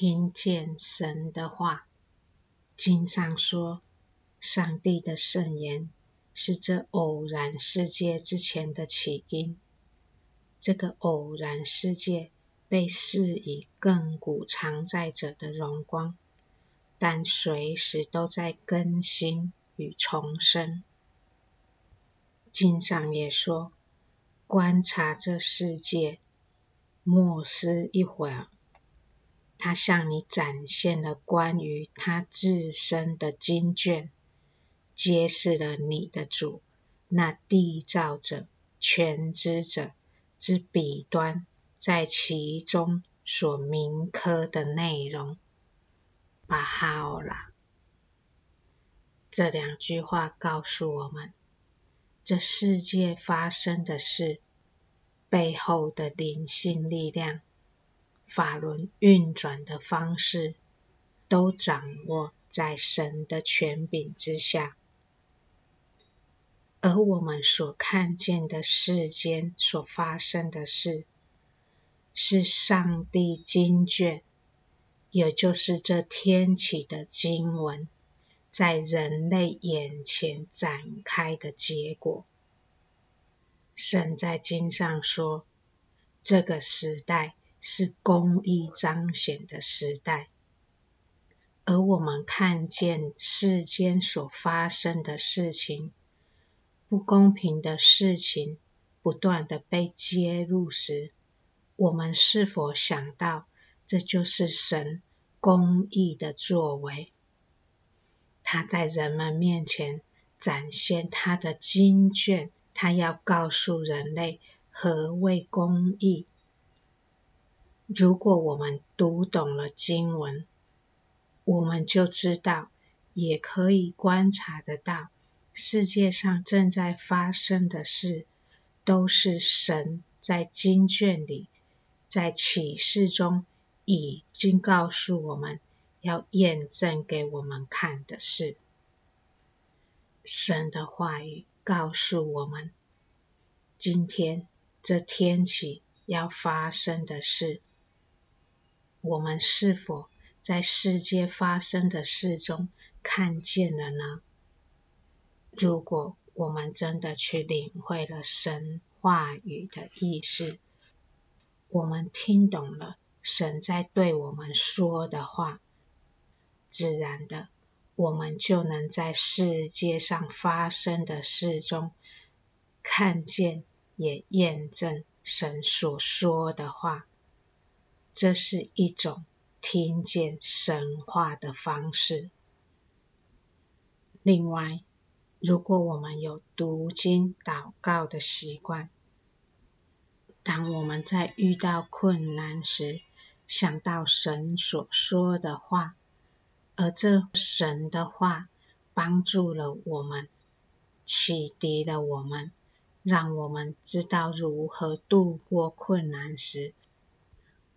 听见神的话。经上说，上帝的圣言是这偶然世界之前的起因。这个偶然世界被赐以亘古常在者的荣光，但随时都在更新与重生。经上也说，观察这世界，默思一会儿。他向你展现了关于他自身的经卷，揭示了你的主，那缔造者、全知者之笔端在其中所铭刻的内容。巴哈欧拉，这两句话告诉我们，这世界发生的事背后的灵性力量。法轮运转的方式，都掌握在神的权柄之下，而我们所看见的世间所发生的事，是上帝经卷，也就是这天启的经文，在人类眼前展开的结果。神在经上说，这个时代。是公义彰显的时代，而我们看见世间所发生的事情，不公平的事情不断的被揭露时，我们是否想到这就是神公义的作为？他在人们面前展现他的经卷，他要告诉人类何谓公义。如果我们读懂了经文，我们就知道，也可以观察得到，世界上正在发生的事，都是神在经卷里，在启示中已经告诉我们要验证给我们看的事。神的话语告诉我们，今天这天启要发生的事。我们是否在世界发生的事中看见了呢？如果我们真的去领会了神话语的意思，我们听懂了神在对我们说的话，自然的，我们就能在世界上发生的事中看见，也验证神所说的话。这是一种听见神话的方式。另外，如果我们有读经祷告的习惯，当我们在遇到困难时，想到神所说的话，而这神的话帮助了我们，启迪了我们，让我们知道如何度过困难时，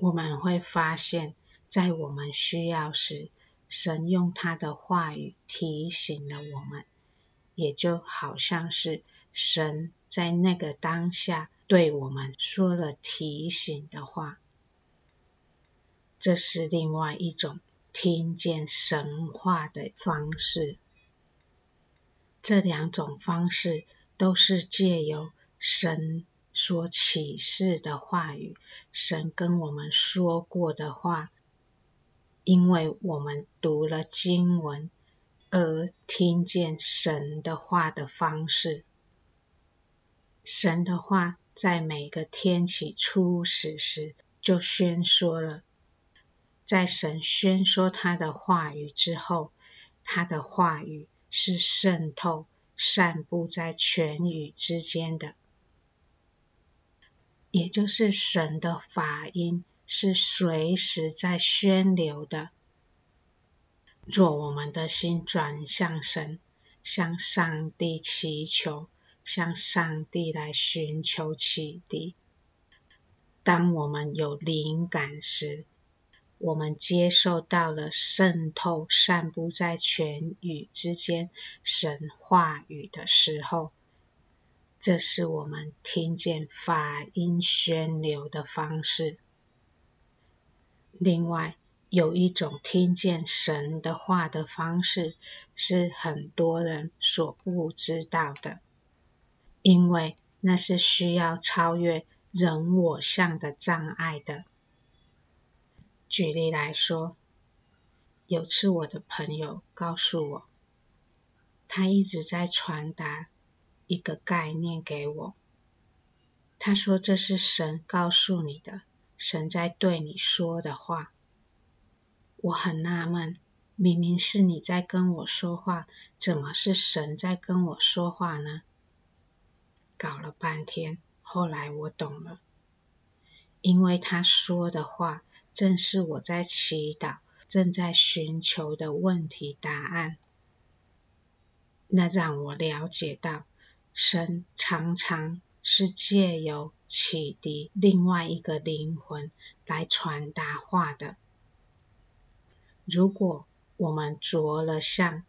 我们会发现，在我们需要时，神用他的话语提醒了我们，也就好像是神在那个当下对我们说了提醒的话。这是另外一种听见神话的方式。这两种方式都是借由神。所启示的话语，神跟我们说过的话，因为我们读了经文而听见神的话的方式。神的话在每个天启初始时就宣说了，在神宣说他的话语之后，他的话语是渗透、散布在全宇之间的。也就是神的法音是随时在宣流的。若我们的心转向神，向上帝祈求，向上帝来寻求启迪。当我们有灵感时，我们接受到了渗透、散布在全宇之间神话语的时候。这是我们听见法音宣流的方式。另外，有一种听见神的话的方式，是很多人所不知道的，因为那是需要超越人我相的障碍的。举例来说，有次我的朋友告诉我，他一直在传达一个概念给我，他说这是神告诉你的，神在对你说的话。我很纳闷，明明是你在跟我说话，怎么是神在跟我说话呢？搞了半天，后来我懂了，因为他说的话正是我在祈祷、正在寻求的问题答案。那让我了解到，神常常是借由启迪另外一个灵魂来传达话的。如果我们着了相，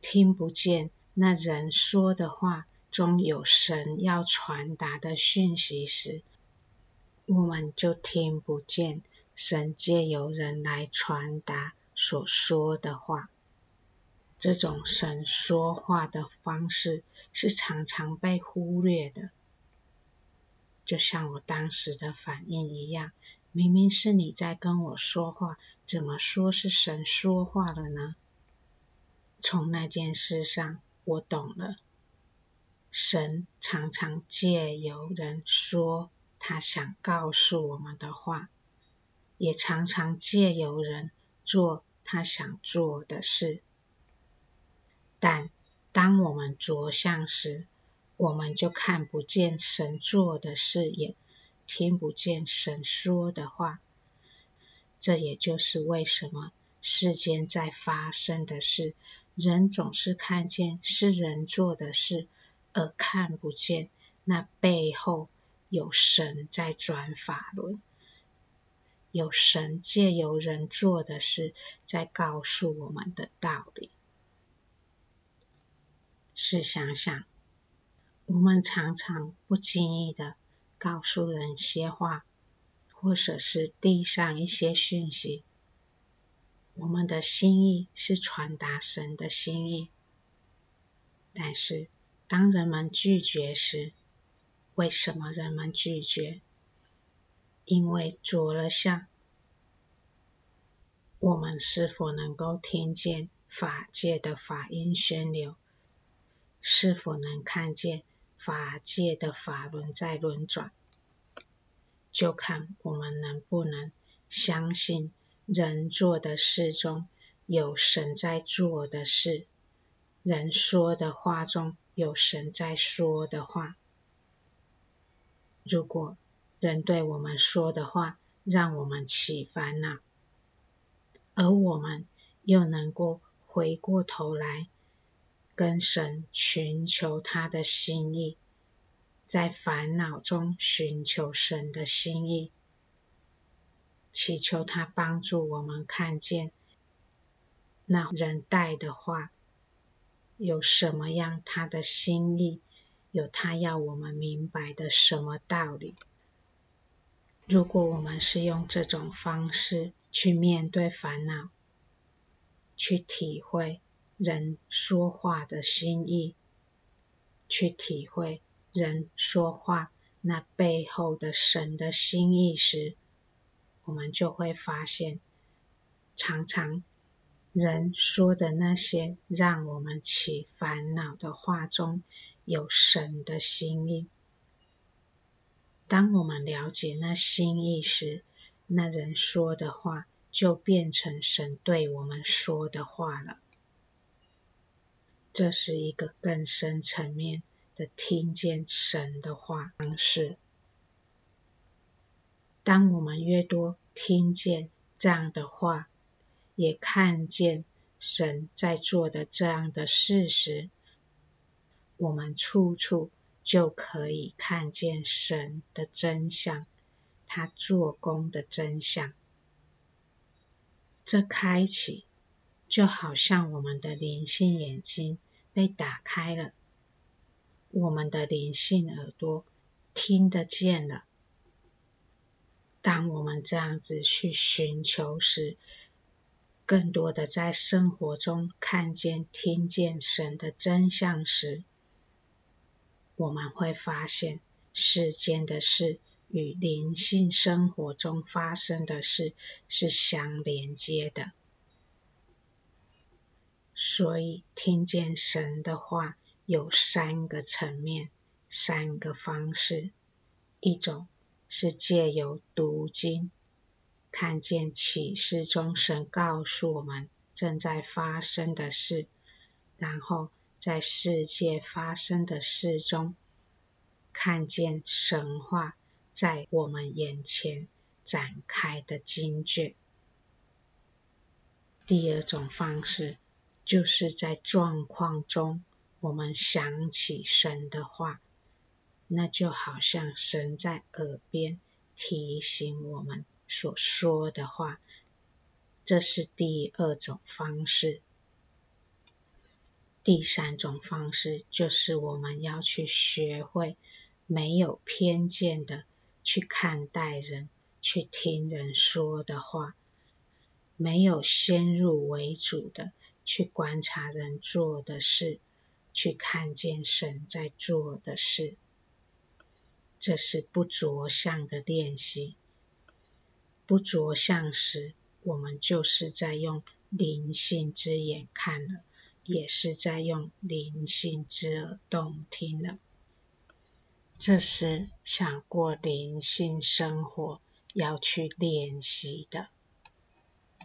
听不见那人说的话中有神要传达的讯息时，我们就听不见神借由人来传达所说的话。这种神说话的方式是常常被忽略的，就像我当时的反应一样。明明是你在跟我说话，怎么说是神说话了呢？从那件事上，我懂了。神常常借由人说他想告诉我们的话，也常常借由人做他想做的事。但当我们着相时，我们就看不见神做的事也。听不见神说的话，这也就是为什么世间在发生的事，人总是看见是人做的事，而看不见那背后有神在转法轮，有神借由人做的事在告诉我们的道理。试想想，我们常常不经意的。告诉人些话，或者是递上一些讯息，我们的心意是传达神的心意。但是，当人们拒绝时，为什么人们拒绝？因为着了相。我们是否能够听见法界的法音宣流？是否能看见？法界的法轮在轮转，就看我们能不能相信人做的事中有神在做的事，人说的话中有神在说的话。如果人对我们说的话让我们起烦恼，而我们又能够回过头来，跟神寻求他的心意，在烦恼中寻求神的心意，祈求他帮助我们看见那人带的话有什么样他的心意，有他要我们明白的什么道理。如果我们是用这种方式去面对烦恼，去体会。人说话的心意，去体会人说话那背后的神的心意时，我们就会发现，常常人说的那些让我们起烦恼的话中有神的心意。当我们了解那心意时，那人说的话就变成神对我们说的话了。这是一个更深层面的听见神的话方式。当我们越多听见这样的话，也看见神在做的这样的事时，我们处处就可以看见神的真相，他做工的真相。这开启。就好像我们的灵性眼睛被打开了，我们的灵性耳朵听得见了。当我们这样子去寻求时，更多的在生活中看见、听见神的真相时，我们会发现世间的事与灵性生活中发生的事是相连接的。所以，听见神的话有三个层面、三个方式：一种是借由读经。看见启示中神告诉我们正在发生的事，然后在世界发生的事中，看见神话在我们眼前展开的经卷。第二种方式，就是在状况中，我们想起神的话，那就好像神在耳边提醒我们。所说的话，这是第二种方式。第三种方式就是我们要去学会没有偏见的去看待人，去听人说的话，没有先入为主的去观察人做的事，去看见神在做的事。这是不着相的练习。不着相时，我们就是在用灵性之眼看了，也是在用灵性之耳动听了。这是想过灵性生活要去练习的。